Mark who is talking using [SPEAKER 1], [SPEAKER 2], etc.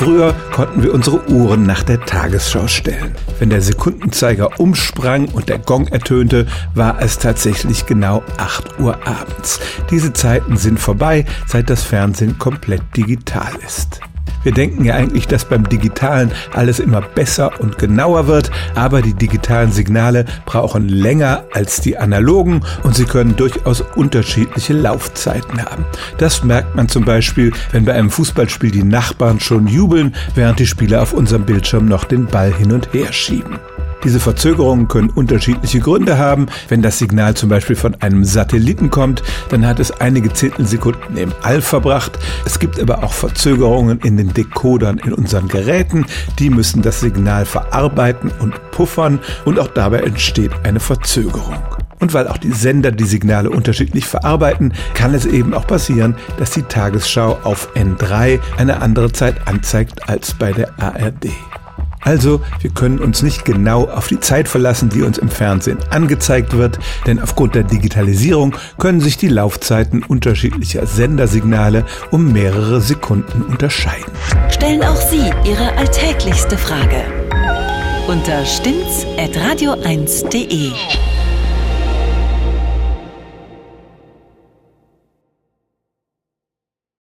[SPEAKER 1] Früher konnten wir unsere Uhren nach der Tagesschau stellen. Wenn der Sekundenzeiger umsprang und der Gong ertönte, war es tatsächlich genau 8 Uhr abends. Diese Zeiten sind vorbei, seit das Fernsehen komplett digital ist. Wir denken ja eigentlich, dass beim Digitalen alles immer besser und genauer wird, aber die digitalen Signale brauchen länger als die analogen und sie können durchaus unterschiedliche Laufzeiten haben. Das merkt man zum Beispiel, wenn bei einem Fußballspiel die Nachbarn schon jubeln, während die Spieler auf unserem Bildschirm noch den Ball hin und her schieben. Diese Verzögerungen können unterschiedliche Gründe haben. Wenn das Signal zum Beispiel von einem Satelliten kommt, dann hat es einige Zehntelsekunden im All verbracht. Es gibt aber auch Verzögerungen in den Dekodern in unseren Geräten. Die müssen das Signal verarbeiten und puffern und auch dabei entsteht eine Verzögerung. Und weil auch die Sender die Signale unterschiedlich verarbeiten, kann es eben auch passieren, dass die Tagesschau auf N3 eine andere Zeit anzeigt als bei der ARD. Also, wir können uns nicht genau auf die Zeit verlassen, die uns im Fernsehen angezeigt wird, denn aufgrund der Digitalisierung können sich die Laufzeiten unterschiedlicher Sendersignale um mehrere Sekunden unterscheiden.
[SPEAKER 2] Stellen auch Sie Ihre alltäglichste Frage unter stimmtz.radio1.de.